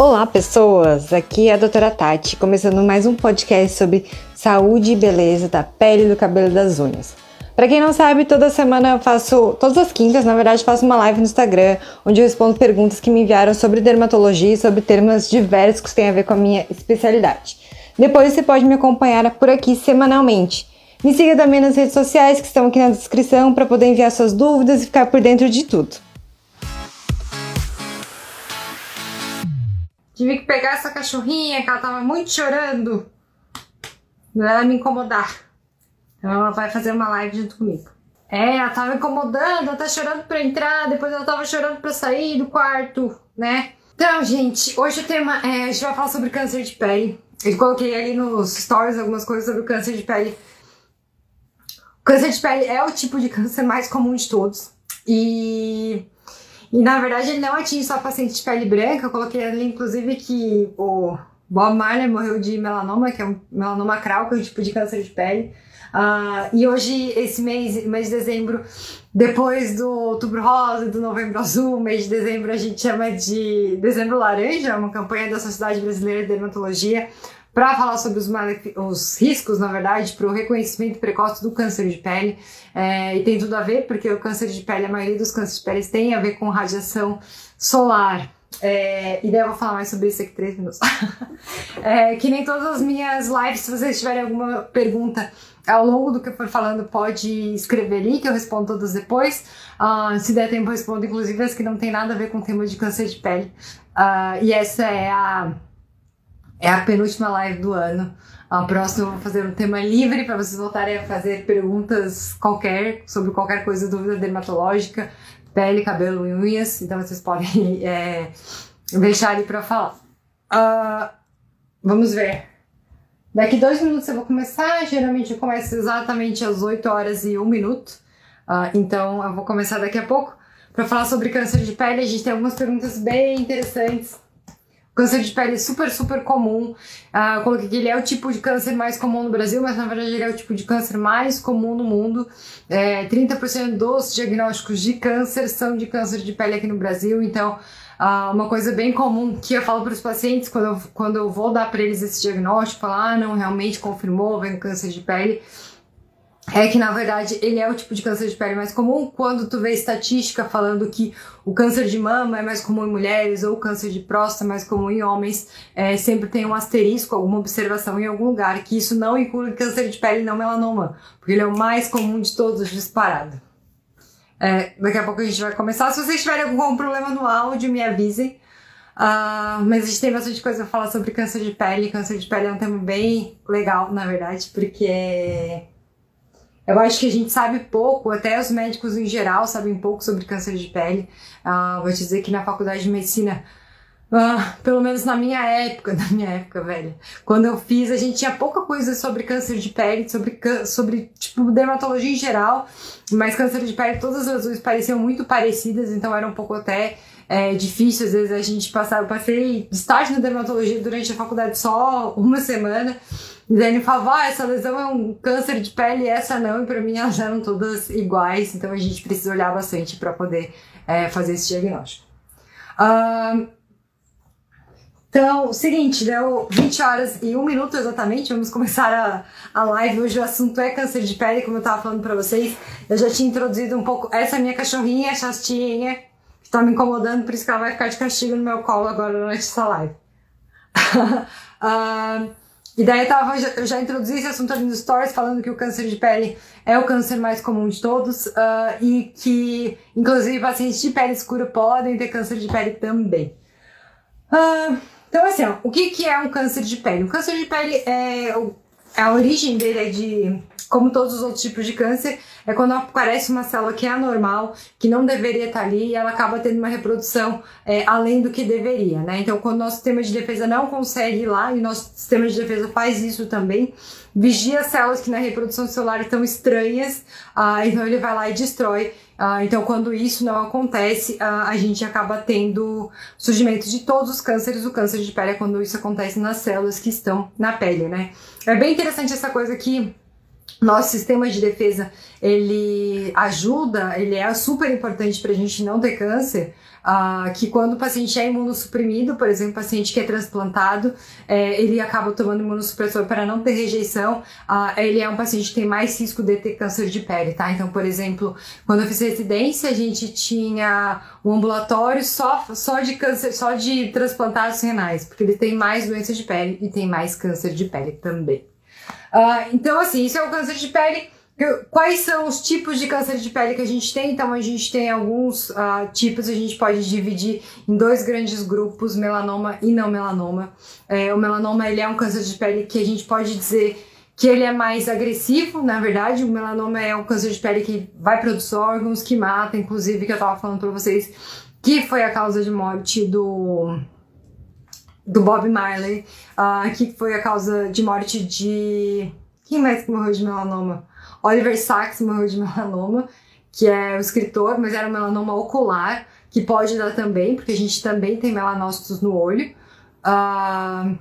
Olá, pessoas! Aqui é a doutora Tati, começando mais um podcast sobre saúde e beleza da pele, do cabelo e das unhas. Para quem não sabe, toda semana eu faço, todas as quintas, na verdade, faço uma live no Instagram, onde eu respondo perguntas que me enviaram sobre dermatologia e sobre temas diversos que têm a ver com a minha especialidade. Depois você pode me acompanhar por aqui semanalmente. Me siga também nas redes sociais que estão aqui na descrição para poder enviar suas dúvidas e ficar por dentro de tudo. Tive que pegar essa cachorrinha que ela tava muito chorando. Ela me incomodar. Então ela vai fazer uma live junto comigo. É, ela tava incomodando, ela tá chorando pra entrar, depois ela tava chorando pra sair do quarto, né? Então, gente, hoje o tema é. A gente vai falar sobre câncer de pele. Eu coloquei ali nos stories algumas coisas sobre o câncer de pele. O câncer de pele é o tipo de câncer mais comum de todos. E, e na verdade ele não atinge só pacientes de pele branca. Eu coloquei ali, inclusive, que o Bob Marley morreu de melanoma, que é um melanoma crau, que é um tipo de câncer de pele. Uh, e hoje, esse mês, mês de dezembro, depois do outubro rosa do novembro azul, mês de dezembro a gente chama de dezembro laranja, uma campanha da Sociedade Brasileira de Dermatologia para falar sobre os, os, riscos, na verdade, para o reconhecimento precoce do câncer de pele. É, e tem tudo a ver, porque o câncer de pele, a maioria dos cânceres de pele tem a ver com radiação solar. É, e daí eu vou falar mais sobre isso aqui três minutos. é, que nem todas as minhas lives, se vocês tiverem alguma pergunta ao longo do que eu for falando, pode escrever ali, que eu respondo todas depois. Uh, se der tempo, eu respondo, inclusive, as que não tem nada a ver com o tema de câncer de pele. Uh, e essa é a, é a penúltima live do ano. A próxima eu vou fazer um tema livre para vocês voltarem a fazer perguntas qualquer, sobre qualquer coisa, dúvida dermatológica, pele, cabelo e unhas. Então vocês podem é, deixar ali para falar. Uh, vamos ver. Daqui dois minutos eu vou começar. Geralmente eu começo exatamente às 8 horas e 1 minuto. Uh, então eu vou começar daqui a pouco. Para falar sobre câncer de pele, a gente tem algumas perguntas bem interessantes. Câncer de pele super, super comum. Uh, eu coloquei que ele é o tipo de câncer mais comum no Brasil, mas na verdade ele é o tipo de câncer mais comum no mundo. É, 30% dos diagnósticos de câncer são de câncer de pele aqui no Brasil, então Uh, uma coisa bem comum que eu falo para os pacientes quando eu, quando eu vou dar para eles esse diagnóstico, falar, ah, não, realmente confirmou, vem câncer de pele, é que na verdade ele é o tipo de câncer de pele mais comum. Quando tu vê estatística falando que o câncer de mama é mais comum em mulheres ou o câncer de próstata é mais comum em homens, é, sempre tem um asterisco, alguma observação em algum lugar, que isso não inclui câncer de pele não melanoma, porque ele é o mais comum de todos disparado. É, daqui a pouco a gente vai começar. Se vocês tiverem algum problema no áudio, me avisem. Uh, mas a gente tem bastante coisa pra falar sobre câncer de pele. Câncer de pele é um tema bem legal, na verdade, porque eu acho que a gente sabe pouco, até os médicos em geral sabem pouco sobre câncer de pele. Uh, vou te dizer que na faculdade de medicina ah, pelo menos na minha época, na minha época, velho. Quando eu fiz, a gente tinha pouca coisa sobre câncer de pele, sobre, sobre tipo, dermatologia em geral, mas câncer de pele, todas as luzes pareciam muito parecidas, então era um pouco até é, difícil, às vezes, a gente passar. Eu passei estágio na dermatologia durante a faculdade só uma semana, e daí ele falava, ah, essa lesão é um câncer de pele essa não, e pra mim elas eram todas iguais, então a gente precisa olhar bastante para poder é, fazer esse diagnóstico. Uh, então, seguinte, deu 20 horas e 1 minuto exatamente, vamos começar a, a live. Hoje o assunto é câncer de pele, como eu tava falando pra vocês. Eu já tinha introduzido um pouco essa minha cachorrinha, Chastinha, tá me incomodando, por isso que ela vai ficar de castigo no meu colo agora durante essa live. uh, e daí eu, tava, eu já introduzi esse assunto ali nos stories, falando que o câncer de pele é o câncer mais comum de todos uh, e que, inclusive, pacientes de pele escura podem ter câncer de pele também. Uh, então, assim, ó, o que, que é um câncer de pele? O câncer de pele é. A origem dele é de. Como todos os outros tipos de câncer, é quando aparece uma célula que é anormal, que não deveria estar ali, e ela acaba tendo uma reprodução é, além do que deveria, né? Então, quando nosso sistema de defesa não consegue ir lá, e nosso sistema de defesa faz isso também, vigia células que na reprodução celular estão estranhas, ah, então ele vai lá e destrói Uh, então, quando isso não acontece, uh, a gente acaba tendo surgimento de todos os cânceres. O câncer de pele é quando isso acontece nas células que estão na pele, né? É bem interessante essa coisa que nosso sistema de defesa ele ajuda, ele é super importante para a gente não ter câncer, uh, que quando o paciente é imunossuprimido, por exemplo, o paciente que é transplantado, é, ele acaba tomando imunossupressor para não ter rejeição, uh, ele é um paciente que tem mais risco de ter câncer de pele, tá? Então, por exemplo, quando eu fiz residência, a gente tinha um ambulatório só, só de câncer, só de transplantados renais, porque ele tem mais doença de pele e tem mais câncer de pele também. Uh, então, assim, isso é o câncer de pele Quais são os tipos de câncer de pele que a gente tem? Então, a gente tem alguns uh, tipos, a gente pode dividir em dois grandes grupos, melanoma e não melanoma. É, o melanoma ele é um câncer de pele que a gente pode dizer que ele é mais agressivo, na verdade. O melanoma é um câncer de pele que vai outros órgãos, que mata, inclusive, que eu estava falando para vocês, que foi a causa de morte do do Bob Marley, uh, que foi a causa de morte de... Quem mais que morreu de melanoma? Oliver Sacks morreu de melanoma, que é o escritor, mas era um melanoma ocular, que pode dar também, porque a gente também tem melanócitos no olho. Uh,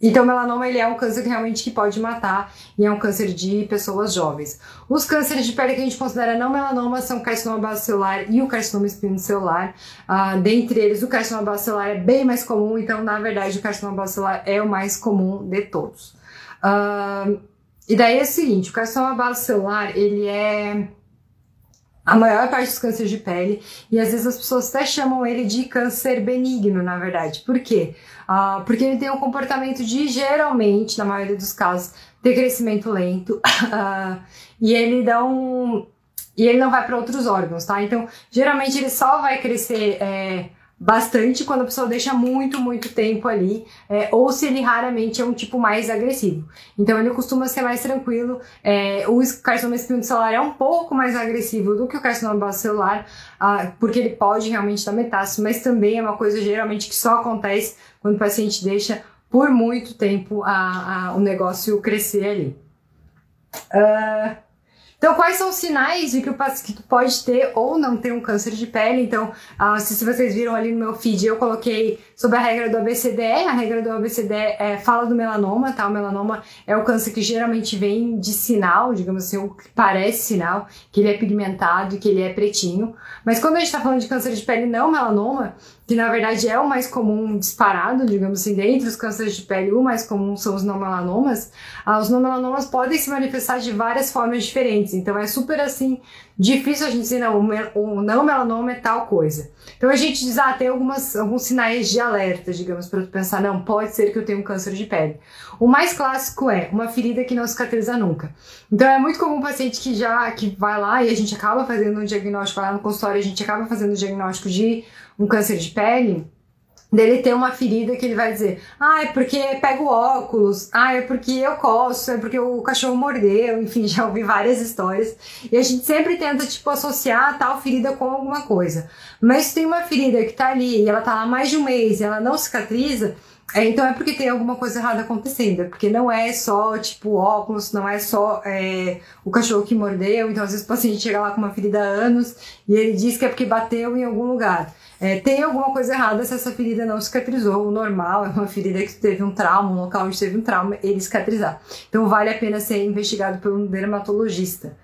então, melanoma ele é um câncer que realmente que pode matar e é um câncer de pessoas jovens. Os cânceres de pele que a gente considera não melanoma são o carcinoma basocelular e o carcinoma espinocelular. Uh, dentre eles, o carcinoma basocelular é bem mais comum, então, na verdade, o carcinoma basocelular é o mais comum de todos. Uh, e daí é o seguinte, o carcinoma base celular, ele é a maior parte dos cânceres de pele e às vezes as pessoas até chamam ele de câncer benigno, na verdade. Por quê? Uh, porque ele tem um comportamento de, geralmente, na maioria dos casos, ter crescimento lento uh, e ele dá um... E ele não vai para outros órgãos, tá? Então, geralmente ele só vai crescer é, bastante quando a pessoa deixa muito, muito tempo ali, é, ou se ele raramente é um tipo mais agressivo. Então ele costuma ser mais tranquilo. É, o carcinoma celular é um pouco mais agressivo do que o carcinoma celular, ah, porque ele pode realmente dar metástase, mas também é uma coisa geralmente que só acontece quando o paciente deixa por muito tempo a, a o negócio crescer ali. Uh, então, quais são os sinais de que, o, que tu pode ter ou não ter um câncer de pele? Então, uh, se, se, vocês viram ali no meu feed, eu coloquei sobre a regra do ABCDE. A regra do ABCDE é, fala do melanoma, tá? O melanoma é o câncer que geralmente vem de sinal, digamos assim, o que parece sinal, que ele é pigmentado e que ele é pretinho. Mas quando a gente tá falando de câncer de pele não melanoma, que na verdade é o mais comum disparado, digamos assim, dentre os cânceres de pele, o mais comum são os não melanomas. Ah, os não melanomas podem se manifestar de várias formas diferentes, então é super assim difícil a gente dizer, não, o não melanoma é tal coisa. Então a gente diz, ah, tem algumas, alguns sinais de alerta, digamos, para pensar, não, pode ser que eu tenha um câncer de pele. O mais clássico é uma ferida que não cicatriza nunca. Então é muito comum um paciente que já que vai lá e a gente acaba fazendo um diagnóstico, lá no consultório, a gente acaba fazendo um diagnóstico de um câncer de pele, dele ter uma ferida que ele vai dizer, ah, é porque pego óculos, ah, é porque eu coço, é porque o cachorro mordeu, enfim, já ouvi várias histórias. E a gente sempre tenta, tipo, associar tal ferida com alguma coisa. Mas se tem uma ferida que tá ali e ela tá lá mais de um mês e ela não cicatriza, é, então é porque tem alguma coisa errada acontecendo, porque não é só, tipo, óculos, não é só é, o cachorro que mordeu, então às vezes o paciente chega lá com uma ferida há anos e ele diz que é porque bateu em algum lugar. É, tem alguma coisa errada se essa ferida não cicatrizou. O normal é uma ferida que teve um trauma, um local onde teve um trauma, ele cicatrizar. Então vale a pena ser investigado por um dermatologista.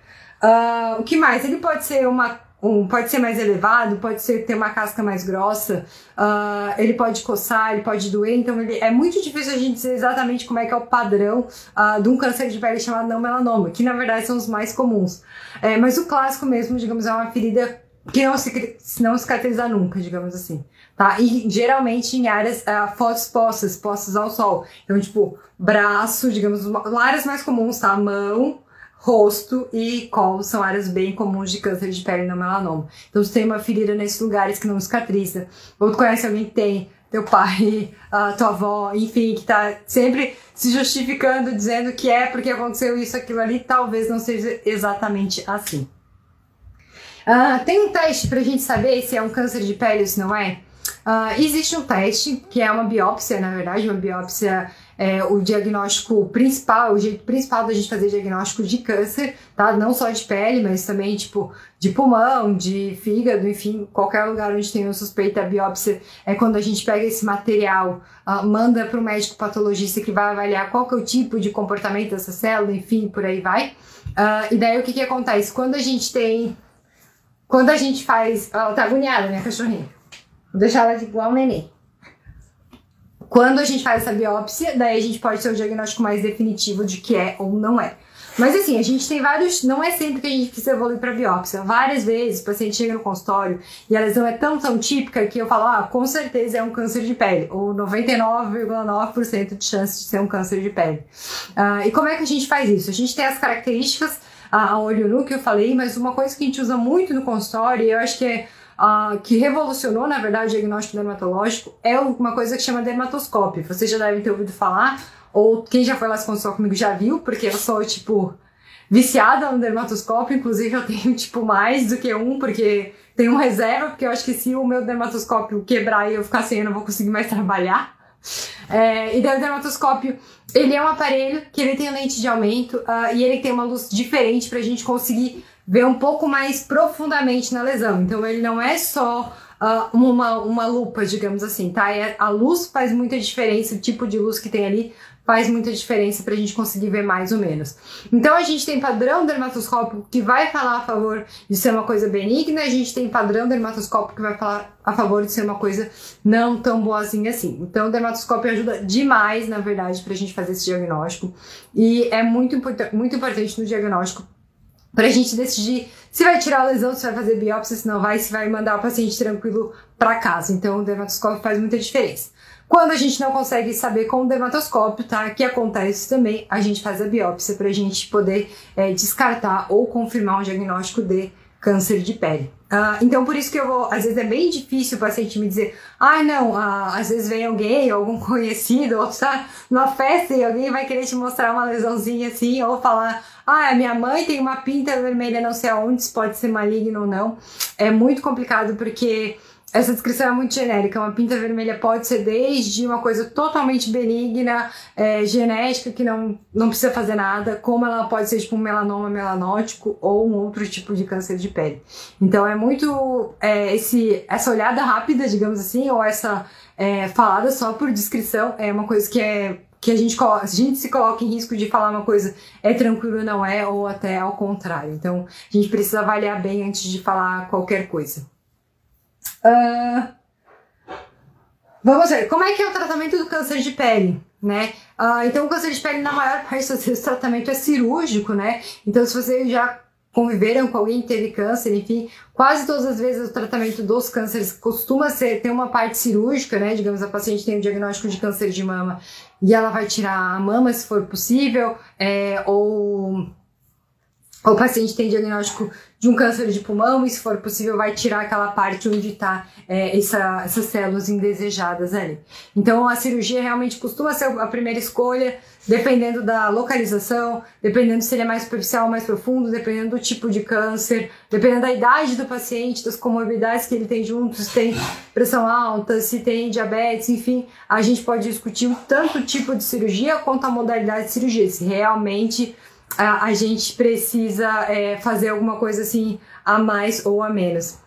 Uh, o que mais? Ele pode ser uma um, pode ser mais elevado, pode ser ter uma casca mais grossa, uh, ele pode coçar, ele pode doer, então ele, é muito difícil a gente dizer exatamente como é que é o padrão uh, de um câncer de pele chamado não melanoma, que na verdade são os mais comuns. É, mas o clássico mesmo, digamos, é uma ferida que não, se, não cicatriza nunca, digamos assim. Tá? E geralmente em áreas uh, fotoexpostas, expostas ao sol. Então, tipo, braço, digamos, áreas mais comuns, tá? Mão, rosto e colo são áreas bem comuns de câncer de pele no melanoma. Então, se tem uma ferida nesses lugares que não cicatriza, ou tu conhece alguém que tem, teu pai, a tua avó, enfim, que tá sempre se justificando, dizendo que é porque aconteceu isso, aquilo ali, talvez não seja exatamente assim. Uh, tem um teste pra gente saber se é um câncer de pele ou se não é? Uh, existe um teste, que é uma biópsia, na verdade, uma biópsia é o diagnóstico principal, o jeito principal da gente fazer diagnóstico de câncer, tá? Não só de pele, mas também, tipo, de pulmão, de fígado, enfim, qualquer lugar onde tem uma suspeita, a biópsia é quando a gente pega esse material, uh, manda para o médico patologista que vai avaliar qual que é o tipo de comportamento dessa célula, enfim, por aí vai. Uh, e daí o que que acontece? Quando a gente tem... Quando a gente faz... Ela tá agoniada, minha cachorrinha. Vou deixar ela de igual neném. Quando a gente faz essa biópsia, daí a gente pode ter um diagnóstico mais definitivo de que é ou não é. Mas assim, a gente tem vários. Não é sempre que a gente precisa evoluir para biópsia. Várias vezes o paciente chega no consultório e a lesão é tão, tão típica que eu falo, ah, com certeza é um câncer de pele. Ou 99,9% de chance de ser um câncer de pele. Uh, e como é que a gente faz isso? A gente tem as características a olho nu que eu falei, mas uma coisa que a gente usa muito no consultório, e eu acho que é uh, que revolucionou, na verdade, o diagnóstico dermatológico é uma coisa que chama dermatoscópio. Vocês já devem ter ouvido falar, ou quem já foi lá se consultar comigo já viu, porque eu sou, tipo, viciada no dermatoscópio, inclusive eu tenho, tipo, mais do que um, porque tem um reserva, porque eu acho que se o meu dermatoscópio quebrar e eu ficar sem, eu não vou conseguir mais trabalhar. É, e daí o dermatoscópio, ele é um aparelho que ele tem lente de aumento uh, e ele tem uma luz diferente para a gente conseguir ver um pouco mais profundamente na lesão. Então ele não é só uh, uma, uma lupa, digamos assim, tá? É, a luz faz muita diferença, o tipo de luz que tem ali faz muita diferença para a gente conseguir ver mais ou menos. Então a gente tem padrão dermatoscópico que vai falar a favor de ser uma coisa benigna, a gente tem padrão dermatoscópico que vai falar a favor de ser uma coisa não tão boazinha assim. Então o dermatoscópio ajuda demais, na verdade, para a gente fazer esse diagnóstico e é muito, muito importante no diagnóstico para a gente decidir se vai tirar a lesão, se vai fazer biópsia, se não vai, se vai mandar o paciente tranquilo para casa. Então, o dermatoscópio faz muita diferença. Quando a gente não consegue saber com o dermatoscópio, tá? Que acontece também, a gente faz a biópsia para a gente poder é, descartar ou confirmar um diagnóstico de câncer de pele. Uh, então, por isso que eu vou. Às vezes é bem difícil o paciente me dizer, ah, não, uh, às vezes vem alguém, algum conhecido, ou está numa festa e alguém vai querer te mostrar uma lesãozinha assim, ou falar, ah, minha mãe tem uma pinta vermelha não sei aonde, pode ser maligno ou não. É muito complicado porque essa descrição é muito genérica. Uma pinta vermelha pode ser desde uma coisa totalmente benigna, é, genética, que não, não precisa fazer nada, como ela pode ser tipo um melanoma melanótico ou um outro tipo de câncer de pele. Então é muito é, esse, essa olhada rápida, digamos assim, ou essa é, falada só por descrição, é uma coisa que é que a gente, a gente se coloca em risco de falar uma coisa é tranquilo, não é, ou até ao contrário. Então, a gente precisa avaliar bem antes de falar qualquer coisa. Uh, vamos ver, como é que é o tratamento do câncer de pele, né? Uh, então, o câncer de pele, na maior parte das vezes, o tratamento é cirúrgico, né? Então, se você já conviveram com alguém que teve câncer, enfim, quase todas as vezes o tratamento dos cânceres costuma ser ter uma parte cirúrgica, né? Digamos, a paciente tem um diagnóstico de câncer de mama e ela vai tirar a mama se for possível, é, ou o paciente tem diagnóstico de um câncer de pulmão e, se for possível, vai tirar aquela parte onde está é, essa, essas células indesejadas ali. Então, a cirurgia realmente costuma ser a primeira escolha, dependendo da localização, dependendo se ele é mais superficial ou mais profundo, dependendo do tipo de câncer, dependendo da idade do paciente, das comorbidades que ele tem junto, se tem pressão alta, se tem diabetes, enfim, a gente pode discutir tanto o tipo de cirurgia quanto a modalidade de cirurgia, se realmente a, a gente precisa é, fazer alguma coisa assim a mais ou a menos.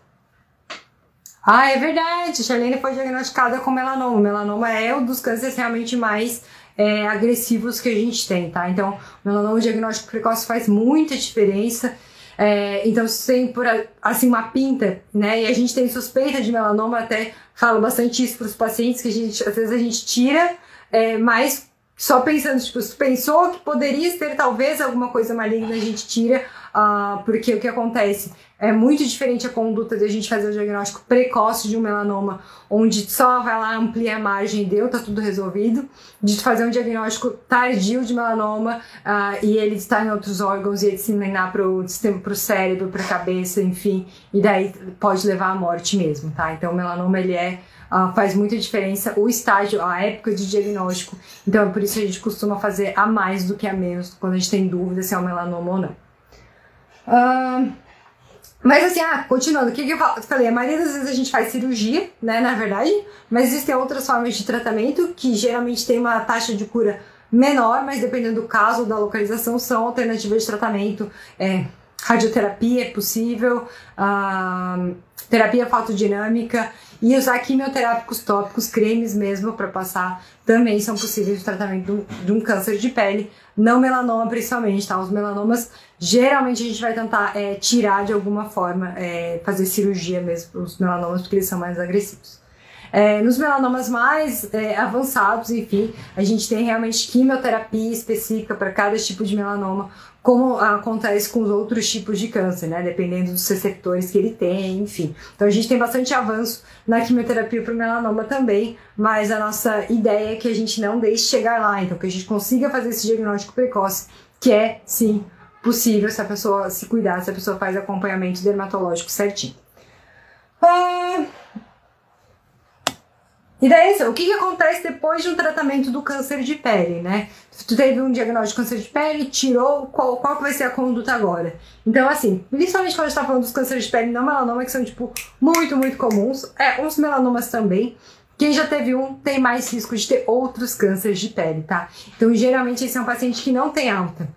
Ah, é verdade. Charlene foi diagnosticada com melanoma. Melanoma é um dos cânceres realmente mais é, agressivos que a gente tem, tá? Então, melanoma, o diagnóstico precoce faz muita diferença. É, então, se tem por assim uma pinta, né? E a gente tem suspeita de melanoma, até falo bastante isso para os pacientes que a gente, às vezes a gente tira, é, mas só pensando, tipo, se pensou que poderia ter talvez alguma coisa maligna, a gente tira, uh, porque o que acontece? É muito diferente a conduta de a gente fazer o diagnóstico precoce de um melanoma, onde só vai lá, amplia a margem e deu, tá tudo resolvido, de fazer um diagnóstico tardio de melanoma uh, e ele está em outros órgãos e ele se para pro sistema, pro cérebro, pra cabeça, enfim, e daí pode levar à morte mesmo, tá? Então o melanoma ele é uh, faz muita diferença o estágio, a época de diagnóstico. Então é por isso que a gente costuma fazer a mais do que a menos quando a gente tem dúvida se é um melanoma ou não. Uh, Mas assim, ah, continuando, o que, que eu falei? A maioria das vezes a gente faz cirurgia, né, na verdade, mas existem outras formas de tratamento que geralmente tem uma taxa de cura menor, mas dependendo do caso, da localização, são alternativas de tratamento. É, radioterapia é possível, uh, terapia fotodinâmica e usar quimioterápicos tópicos, cremes mesmo para passar, também são possíveis de tratamento de um câncer de pele, não melanoma principalmente, tá? Os melanomas geralmente a gente vai tentar é, tirar de alguma forma, é, fazer cirurgia mesmo os melanomas porque eles são mais agressivos. É, nos melanomas mais é, avançados, enfim, a gente tem realmente quimioterapia específica para cada tipo de melanoma, como acontece com os outros tipos de câncer, né? Dependendo dos receptores que ele tem, enfim. Então a gente tem bastante avanço na quimioterapia para o melanoma também, mas a nossa ideia é que a gente não deixe chegar lá, então que a gente consiga fazer esse diagnóstico precoce, que é sim possível se a pessoa se cuidar, se a pessoa faz acompanhamento dermatológico certinho. Ah, e daí, o que, que acontece depois de um tratamento do câncer de pele, né? Tu teve um diagnóstico de câncer de pele, tirou, qual, qual que vai ser a conduta agora? Então, assim, principalmente quando a gente tá falando dos cânceres de pele não melanoma, que são, tipo, muito, muito comuns, é, uns melanomas também, quem já teve um tem mais risco de ter outros cânceres de pele, tá? Então, geralmente, esse é um paciente que não tem alta.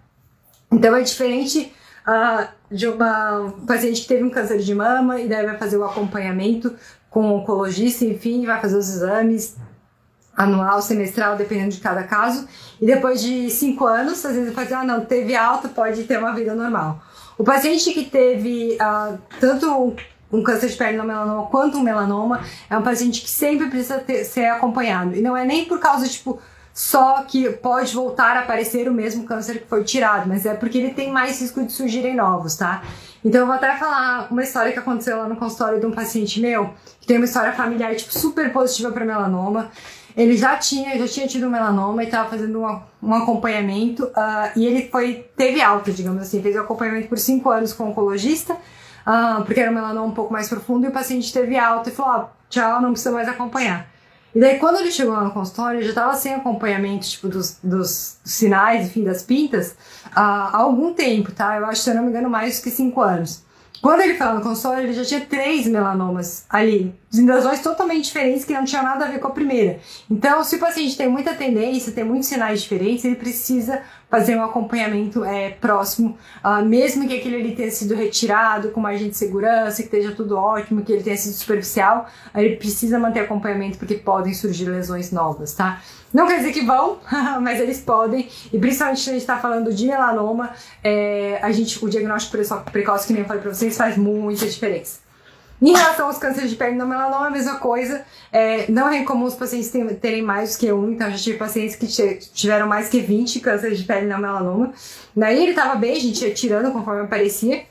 Então, é diferente uh, de uma paciente que teve um câncer de mama e daí vai fazer o acompanhamento com o oncologista, enfim, vai fazer os exames anual, semestral, dependendo de cada caso. E depois de cinco anos, às vezes fala ah, não, teve alta, pode ter uma vida normal. O paciente que teve uh, tanto um câncer de pele no melanoma quanto um melanoma é um paciente que sempre precisa ter, ser acompanhado. E não é nem por causa, tipo, só que pode voltar a aparecer o mesmo câncer que foi tirado, mas é porque ele tem mais risco de surgirem novos, tá? Então eu vou até falar uma história que aconteceu lá no consultório de um paciente meu, que tem uma história familiar tipo super positiva para melanoma. Ele já tinha, já tinha tido melanoma e estava fazendo um, um acompanhamento uh, e ele foi teve alta, digamos assim, fez o acompanhamento por cinco anos com o oncologista, uh, porque era um melanoma um pouco mais profundo e o paciente teve alta e falou, tchau, não precisa mais acompanhar. E daí, quando ele chegou lá no consultório, já estava sem acompanhamento, tipo, dos, dos, sinais, enfim, das pintas, há algum tempo, tá? Eu acho, se eu não me engano, mais do que cinco anos. Quando ele lá no consultório, ele já tinha três melanomas ali, invasões totalmente diferentes que não tinham nada a ver com a primeira. Então, se o paciente tem muita tendência, tem muitos sinais diferentes, ele precisa fazer um acompanhamento é, próximo, uh, mesmo que aquele ali tenha sido retirado com margem de segurança, que esteja tudo ótimo, que ele tenha sido superficial, ele precisa manter acompanhamento porque podem surgir lesões novas, tá? Não quer dizer que vão, mas eles podem, e principalmente se a gente está falando de melanoma, é, a gente, o diagnóstico precoce, que nem eu falei para vocês, faz muita diferença. Em relação aos cânceres de pele não melanoma, a mesma coisa. É, não é incomum os pacientes terem mais do que um, então já tive pacientes que tiveram mais que 20 cânceres de pele não melanoma. Daí ele estava bem, a gente ia tirando conforme aparecia.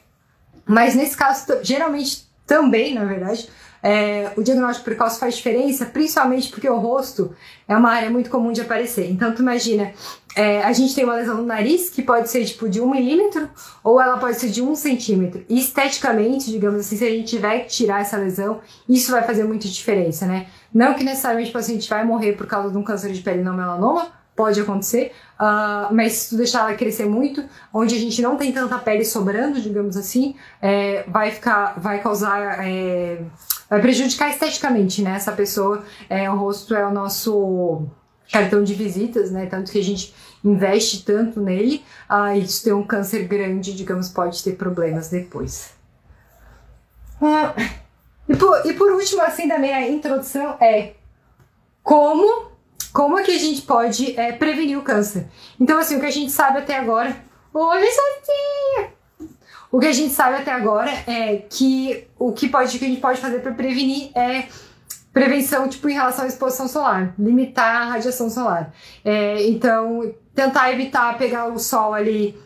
Mas nesse caso, geralmente também, na verdade, é, o diagnóstico precoce faz diferença, principalmente porque o rosto é uma área muito comum de aparecer. Então, tu imagina, é, a gente tem uma lesão no nariz que pode ser tipo de um milímetro ou ela pode ser de um centímetro. E esteticamente, digamos assim, se a gente tiver que tirar essa lesão, isso vai fazer muita diferença, né? Não que necessariamente o paciente vai morrer por causa de um câncer de pele não melanoma, pode acontecer, uh, mas se tu deixar ela crescer muito, onde a gente não tem tanta pele sobrando, digamos assim, é, vai ficar, vai causar é, vai prejudicar esteticamente, né? Essa pessoa, é, o rosto é o nosso cartão de visitas, né? Tanto que a gente investe tanto nele, ah, e se tem um câncer grande, digamos, pode ter problemas depois. Ah, e, por, e por último, assim, da minha introdução é como como é que a gente pode é, prevenir o câncer. Então, assim, o que a gente sabe até agora. Oi, Sotinha! O que a gente sabe até agora é que o que, pode, que a gente pode fazer para prevenir é prevenção, tipo, em relação à exposição solar, limitar a radiação solar. É, então, tentar evitar pegar o sol ali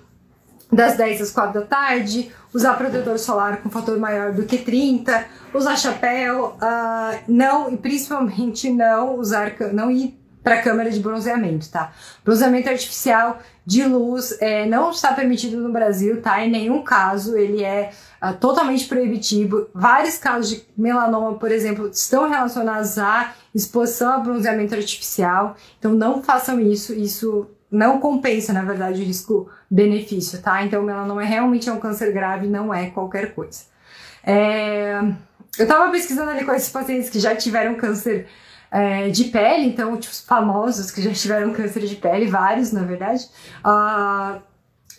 das 10 às 4 da tarde, usar protetor solar com fator maior do que 30, usar chapéu, uh, não, e principalmente não usar, não ir para câmera de bronzeamento, tá? Bronzeamento artificial de luz é, não está permitido no Brasil, tá? Em nenhum caso ele é uh, totalmente proibitivo. Vários casos de melanoma, por exemplo, estão relacionados à exposição a bronzeamento artificial. Então não façam isso, isso não compensa, na verdade, o risco-benefício, tá? Então o melanoma realmente é um câncer grave, não é qualquer coisa. É, eu tava pesquisando ali com esses pacientes que já tiveram câncer é, de pele, então, tipo, famosos que já tiveram câncer de pele, vários, na verdade. Uh,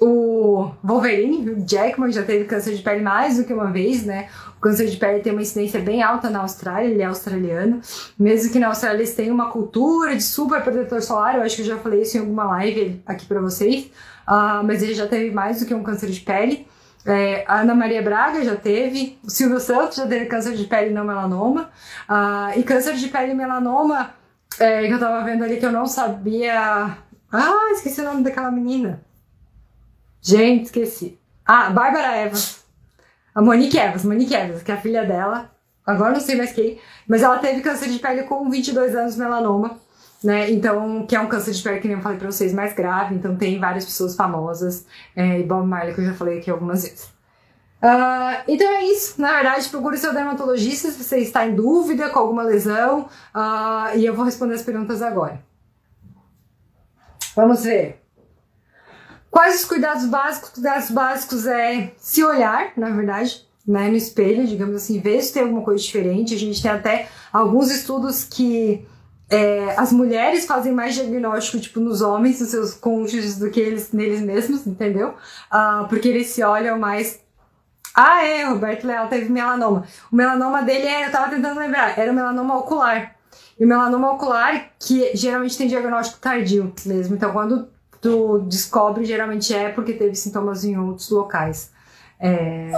o Wolverine, o Jackman, já teve câncer de pele mais do que uma vez, né? O câncer de pele tem uma incidência bem alta na Austrália, ele é australiano. Mesmo que na Austrália eles tenham uma cultura de super protetor solar, eu acho que eu já falei isso em alguma live aqui para vocês. Uh, mas ele já teve mais do que um câncer de pele. É, a Ana Maria Braga já teve, o Silvio Santos já teve câncer de pele não melanoma. Uh, e câncer de pele melanoma, é, que eu tava vendo ali que eu não sabia. Ah, esqueci o nome daquela menina. Gente, esqueci. Ah, Bárbara Evans. A Monique Evans, Monique Evans, que é a filha dela. Agora não sei mais quem. Mas ela teve câncer de pele com 22 anos, melanoma. Né? Então, que é um câncer de pele, que nem eu falei pra vocês, mais grave. Então, tem várias pessoas famosas. É, e Bob Marley, que eu já falei aqui algumas vezes. Uh, então é isso. Na verdade, procure seu dermatologista se você está em dúvida com alguma lesão. Uh, e eu vou responder as perguntas agora. Vamos ver. Quais os cuidados básicos? Cuidados básicos é se olhar, na verdade, né, no espelho, digamos assim, ver se tem alguma coisa diferente. A gente tem até alguns estudos que é, as mulheres fazem mais diagnóstico, tipo, nos homens, nos seus cônjuges, do que eles neles mesmos, entendeu? Uh, porque eles se olham mais. Ah, é, Roberto Leal teve melanoma. O melanoma dele é, eu tava tentando lembrar, era o melanoma ocular. E o melanoma ocular, que geralmente tem diagnóstico tardio mesmo. Então, quando tu descobre, geralmente é porque teve sintomas em outros locais. É...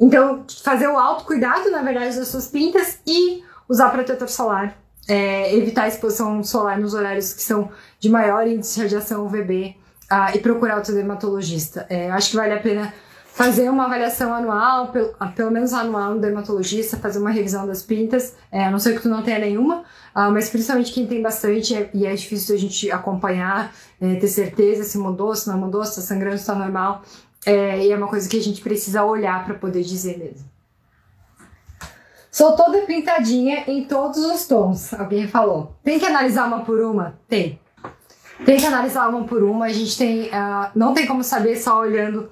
Então, fazer o autocuidado, na verdade, das suas pintas e usar protetor solar. É, evitar a exposição solar nos horários que são de maior índice de radiação UVB ah, e procurar o dermatologista. É, acho que vale a pena fazer uma avaliação anual, pelo, ah, pelo menos anual no dermatologista, fazer uma revisão das pintas, é, a não ser que tu não tenha nenhuma, uh, mas principalmente quem tem bastante é, e é difícil a gente acompanhar, é, ter certeza se mudou, se não mudou, se está sangrando, se está normal, é, e é uma coisa que a gente precisa olhar para poder dizer mesmo. Sou toda pintadinha em todos os tons, alguém falou. Tem que analisar uma por uma? Tem. Tem que analisar uma por uma, a gente tem, uh, não tem como saber só olhando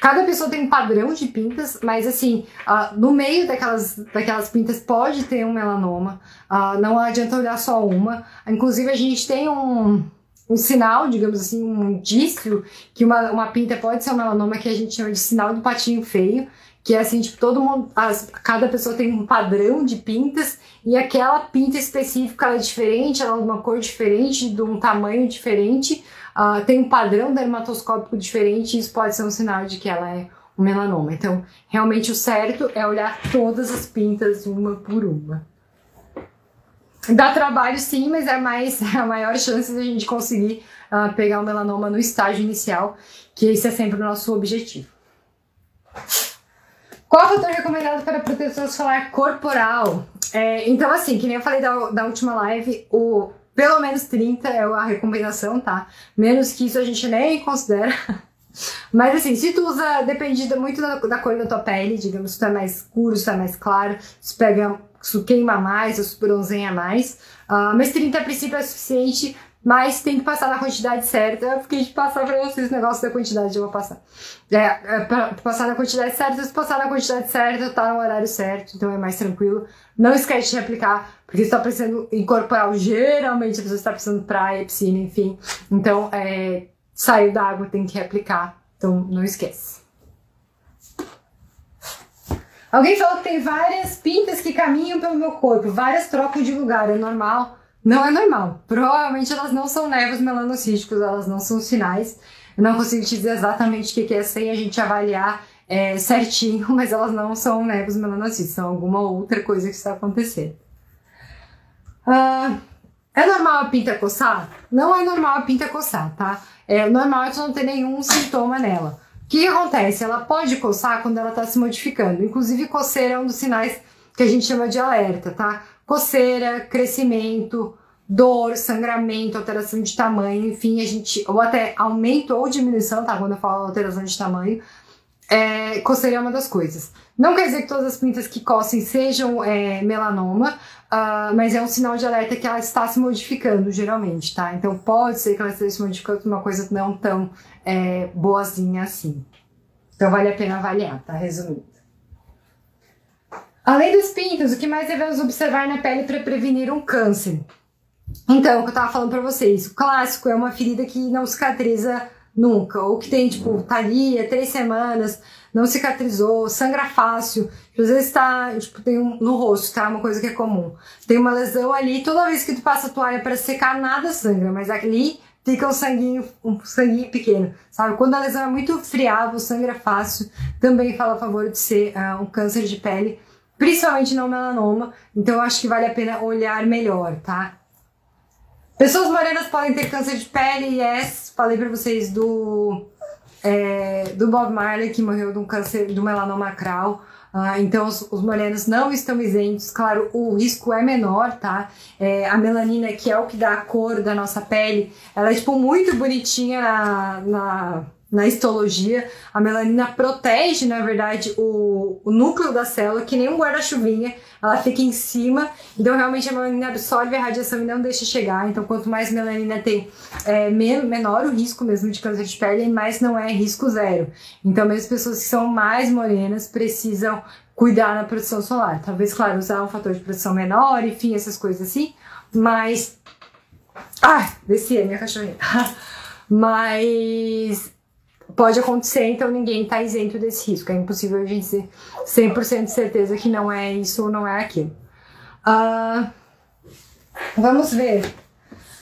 Cada pessoa tem um padrão de pintas, mas assim, uh, no meio daquelas, daquelas pintas pode ter um melanoma. Uh, não adianta olhar só uma. Inclusive, a gente tem um, um sinal, digamos assim, um indício que uma, uma pinta pode ser um melanoma que a gente chama de sinal do patinho feio. Que é assim, tipo, todo mundo, as, cada pessoa tem um padrão de pintas e aquela pinta específica ela é diferente, ela é de uma cor diferente, de um tamanho diferente uh, tem um padrão dermatoscópico diferente e isso pode ser um sinal de que ela é um melanoma. Então, realmente o certo é olhar todas as pintas uma por uma. Dá trabalho sim, mas é mais a maior chance de a gente conseguir uh, pegar o melanoma no estágio inicial, que esse é sempre o nosso objetivo. Qual fator recomendado para proteção solar corporal? É, então, assim, que nem eu falei da, da última live, o pelo menos 30 é a recomendação, tá? Menos que isso a gente nem considera. Mas assim, se tu usa, depende muito da, da, cor da tua pele, digamos, se tu é mais escuro, se tu é mais claro, se pega, se queima mais, se bronzeia mais. Uh, mas 30 a princípio é suficiente, mas tem que passar na quantidade certa. Eu fiquei de passar pra vocês o negócio da quantidade, eu vou passar. É, é pra passar na quantidade certa, se passar na quantidade certa, tá no horário certo, então é mais tranquilo. Não esquece de replicar, porque você tá precisando incorporar, geralmente a pessoa está precisando praia, piscina, enfim. Então, é, saiu da água, tem que replicar. Então, não esquece. Alguém falou que tem várias pintas que caminham pelo meu corpo, várias trocam de lugar, é normal? Não é normal. Provavelmente elas não são nevos melanocísticos, elas não são sinais. Eu não consigo te dizer exatamente o que é sem a gente avaliar é, certinho, mas elas não são nevos melanocitos, são alguma outra coisa que está acontecendo. Uh, é normal a pinta coçar? Não é normal a pinta coçar, tá? É normal é não ter nenhum sintoma nela. O que, que acontece? Ela pode coçar quando ela está se modificando. Inclusive, coceira é um dos sinais que a gente chama de alerta, tá? Coceira, crescimento, dor, sangramento, alteração de tamanho, enfim, a gente, ou até aumento ou diminuição, tá? Quando eu falo alteração de tamanho, é, coceira é uma das coisas. Não quer dizer que todas as pintas que coçem sejam é, melanoma, uh, mas é um sinal de alerta que ela está se modificando, geralmente, tá? Então pode ser que ela esteja se modificando uma coisa não tão é, boazinha assim. Então vale a pena avaliar, tá? Resumindo. Além dos pintos, o que mais devemos observar na pele para prevenir um câncer? Então, o que eu tava falando para vocês, o clássico é uma ferida que não cicatriza nunca, ou que tem, tipo, tá ali há três semanas, não cicatrizou, sangra fácil, às vezes tá, tipo, tem um, no rosto, tá? Uma coisa que é comum. Tem uma lesão ali, toda vez que tu passa a toalha para secar, nada sangra, mas ali fica um sanguinho, um sanguinho pequeno, sabe? Quando a lesão é muito friável, sangra fácil, também fala a favor de ser uh, um câncer de pele principalmente não melanoma, então eu acho que vale a pena olhar melhor, tá? Pessoas morenas podem ter câncer de pele, yes, falei pra vocês do, é, do Bob Marley, que morreu de um câncer do melanoma acral, uh, então os, os, morenos não estão isentos, claro, o risco é menor, tá? É, a melanina, que é o que dá a cor da nossa pele, ela é, tipo, muito bonitinha na, na na histologia, a melanina protege, na verdade, o, o núcleo da célula, que nem um guarda-chuvinha, ela fica em cima, então realmente a melanina absorve a radiação e não deixa chegar. Então, quanto mais melanina tem, é, menor o risco mesmo de câncer de pele, mas não é risco zero. Então, mesmo pessoas que são mais morenas precisam cuidar na proteção solar. Talvez, claro, usar um fator de proteção menor, enfim, essas coisas assim, mas. Ah, desci a minha cachorrinha. mas pode acontecer, então ninguém está isento desse risco. É impossível a gente ter 100% de certeza que não é isso ou não é aquilo. Uh, vamos ver.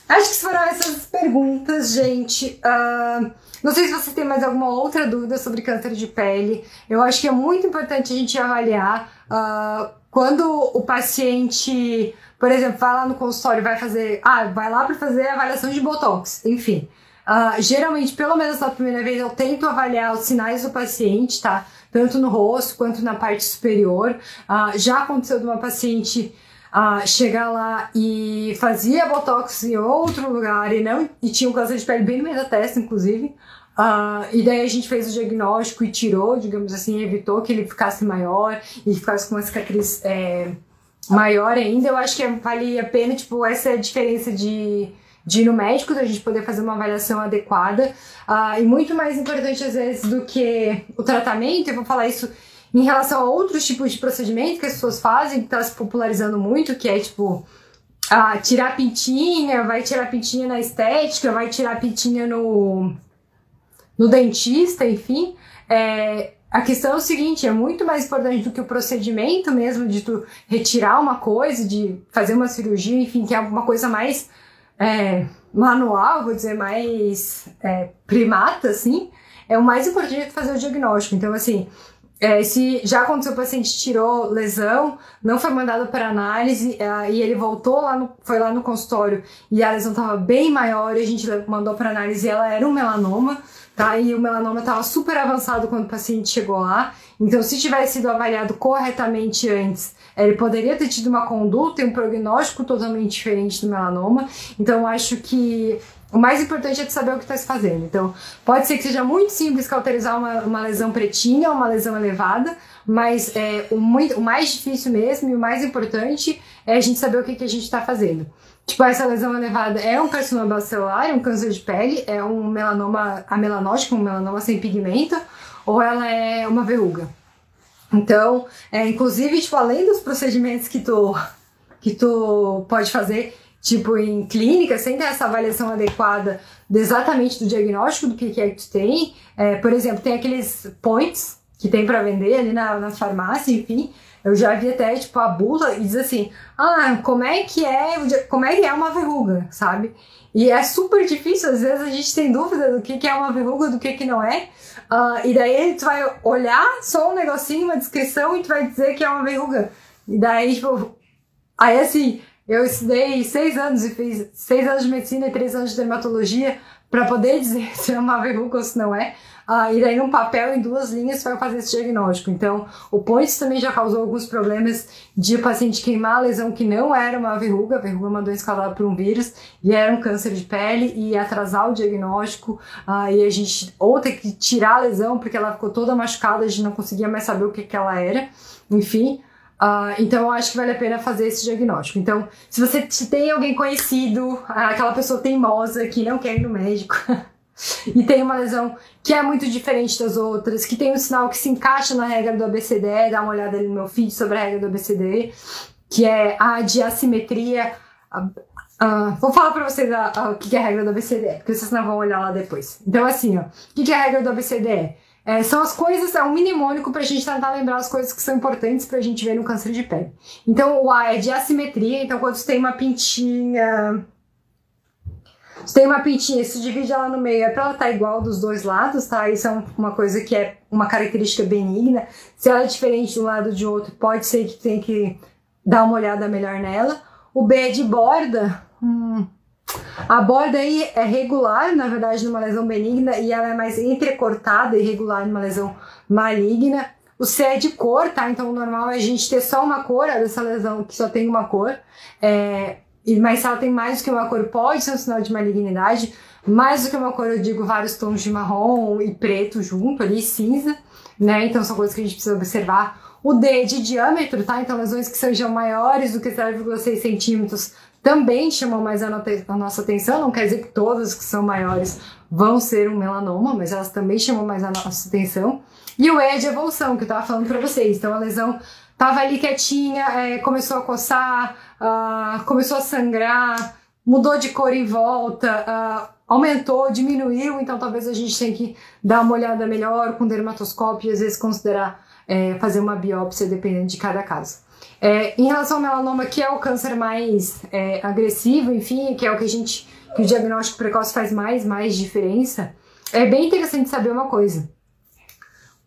Acho que foram essas perguntas, gente. Uh, não sei se você tem mais alguma outra dúvida sobre câncer de pele. Eu acho que é muito importante a gente avaliar uh, quando o paciente, por exemplo, vai lá no consultório, vai fazer, ah, vai lá para fazer avaliação de botox, enfim. Uh, geralmente, pelo menos na primeira vez, eu tento avaliar os sinais do paciente, tá? Tanto no rosto quanto na parte superior. Uh, já aconteceu de uma paciente uh, chegar lá e fazia botox em outro lugar e não e tinha um câncer de pele bem no meio da testa, inclusive. Uh, e daí a gente fez o diagnóstico e tirou, digamos assim, evitou que ele ficasse maior e ficasse com uma cicatriz é, maior ainda. Eu acho que vale a pena, tipo, essa diferença de de ir no médico, da gente poder fazer uma avaliação adequada. Uh, e muito mais importante, às vezes, do que o tratamento, eu vou falar isso em relação a outros tipos de procedimento que as pessoas fazem, que está se popularizando muito, que é tipo. Uh, tirar pintinha, vai tirar pintinha na estética, vai tirar pintinha no, no dentista, enfim. É, a questão é o seguinte, é muito mais importante do que o procedimento mesmo de tu retirar uma coisa, de fazer uma cirurgia, enfim, que é uma coisa mais é, manual, vou dizer, mais é, primata, assim, é o mais importante fazer o diagnóstico. Então, assim, é, se já aconteceu, o paciente tirou lesão, não foi mandado para análise, é, e ele voltou lá no, foi lá no consultório e a lesão estava bem maior, e a gente mandou para análise e ela era um melanoma, tá? E o melanoma estava super avançado quando o paciente chegou lá. Então, se tivesse sido avaliado corretamente antes, ele poderia ter tido uma conduta e um prognóstico totalmente diferente do melanoma. Então, acho que o mais importante é saber o que está se fazendo. Então, pode ser que seja muito simples cauterizar uma, uma lesão pretinha, uma lesão elevada, mas é, o, muito, o mais difícil mesmo e o mais importante é a gente saber o que, que a gente está fazendo. Tipo, essa lesão elevada é um carcinoma celular, é um câncer de pele, é um melanoma amelanótico, um melanoma sem pigmento, ou ela é uma verruga. Então, é, inclusive, tipo, além dos procedimentos que tu, que tu pode fazer, tipo, em clínica, sem ter essa avaliação adequada de exatamente do diagnóstico do que, que é que tu tem, é, por exemplo, tem aqueles points que tem para vender ali na, na farmácia, enfim, eu já vi até, tipo, a bula e diz assim, ah, como é que é, como é que é uma verruga, sabe? E é super difícil, às vezes a gente tem dúvida do que, que é uma verruga, do que, que não é. Uh, e daí tu vai olhar só um negocinho, uma descrição, e tu vai dizer que é uma verruga. E daí, tipo, aí assim, eu estudei seis anos e fiz seis anos de medicina e três anos de dermatologia para poder dizer se é uma verruga ou se não é. Ah, e daí, num papel, em duas linhas, vai fazer esse diagnóstico. Então, o POINTS também já causou alguns problemas de paciente queimar a lesão que não era uma verruga, a verruga é uma doença causada por um vírus, e era um câncer de pele, e atrasar o diagnóstico, ah, e a gente ou ter que tirar a lesão porque ela ficou toda machucada, a gente não conseguia mais saber o que, que ela era. Enfim, Uh, então eu acho que vale a pena fazer esse diagnóstico. Então, se você tem alguém conhecido, aquela pessoa teimosa que não quer ir no médico, e tem uma lesão que é muito diferente das outras, que tem um sinal que se encaixa na regra do ABCDE, dá uma olhada ali no meu feed sobre a regra do ABCDE, que é a de assimetria. Vou falar pra vocês o que é a regra do ABCDE, porque vocês não vão olhar lá depois. Então, assim, ó, o que é a regra do ABCDE? É, são as coisas, é um mnemônico pra gente tentar lembrar as coisas que são importantes pra gente ver no câncer de pele. Então, o A é de assimetria, então quando você tem uma pintinha se tem uma pintinha, se divide ela no meio, é pra ela estar tá igual dos dois lados, tá? Isso é uma coisa que é uma característica benigna. Se ela é diferente de um lado de outro, pode ser que tenha que dar uma olhada melhor nela. O B é de borda. Hum. A borda aí é regular, na verdade, numa lesão benigna, e ela é mais entrecortada e regular numa lesão maligna. O C é de cor, tá? Então o normal é a gente ter só uma cor, dessa lesão que só tem uma cor. É, mas se ela tem mais do que uma cor, pode ser um sinal de malignidade. Mais do que uma cor, eu digo vários tons de marrom e preto junto ali, cinza, né? Então são coisas que a gente precisa observar. O D de diâmetro, tá? Então lesões que sejam maiores do que 0,6 centímetros também chamam mais a, a nossa atenção. Não quer dizer que todas que são maiores vão ser um melanoma, mas elas também chamam mais a nossa atenção. E o E de evolução, que eu tava falando para vocês. Então a lesão tava ali quietinha, é, começou a coçar, uh, começou a sangrar, mudou de cor em volta, uh, aumentou, diminuiu, então talvez a gente tenha que dar uma olhada melhor com dermatoscópio e às vezes considerar é, fazer uma biópsia dependendo de cada caso. É, em relação ao melanoma, que é o câncer mais é, agressivo, enfim, que é o que a gente, que o diagnóstico precoce faz mais, mais diferença, é bem interessante saber uma coisa.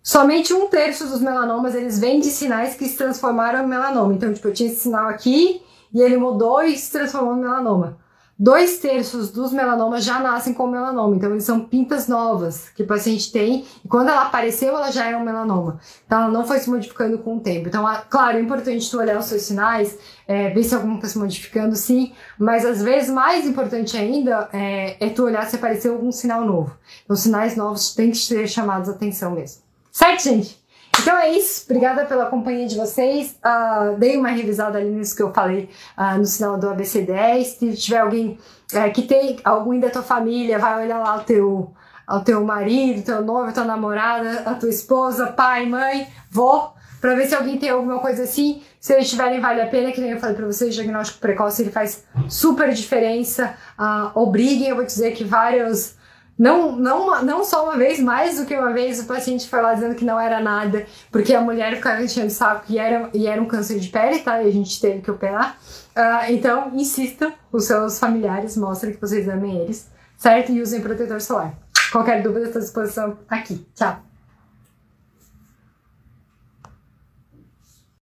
Somente um terço dos melanomas eles vêm de sinais que se transformaram em melanoma. Então, tipo, eu tinha esse sinal aqui e ele mudou e se transformou em melanoma. Dois terços dos melanomas já nascem com melanoma, então eles são pintas novas que o paciente tem, e quando ela apareceu, ela já era um melanoma. Então ela não foi se modificando com o tempo. Então, claro, é importante tu olhar os seus sinais, é, ver se algum está se modificando, sim, mas às vezes mais importante ainda é, é tu olhar se apareceu algum sinal novo. Então, sinais novos têm que ser chamados a atenção mesmo. Certo, gente? Então é isso. Obrigada pela companhia de vocês. Uh, dei uma revisada ali nisso que eu falei uh, no sinal do ABC10. Se tiver alguém uh, que tem algum da tua família, vai olhar lá o teu, o teu marido, teu noivo, tua namorada, a tua esposa, pai, mãe, vó, para ver se alguém tem alguma coisa assim. Se eles tiverem, vale a pena, que nem eu falei para vocês, diagnóstico precoce ele faz super diferença. Uh, obriguem, eu vou dizer que vários não, não, não só uma vez, mais do que uma vez, o paciente foi lá dizendo que não era nada, porque a mulher ficava enchendo o saco e era, e era um câncer de pele, tá? E a gente teve que operar. Uh, então, insistam, os seus familiares, mostrem que vocês amem eles, certo? E usem protetor solar. Qualquer dúvida, estou à disposição aqui. Tchau!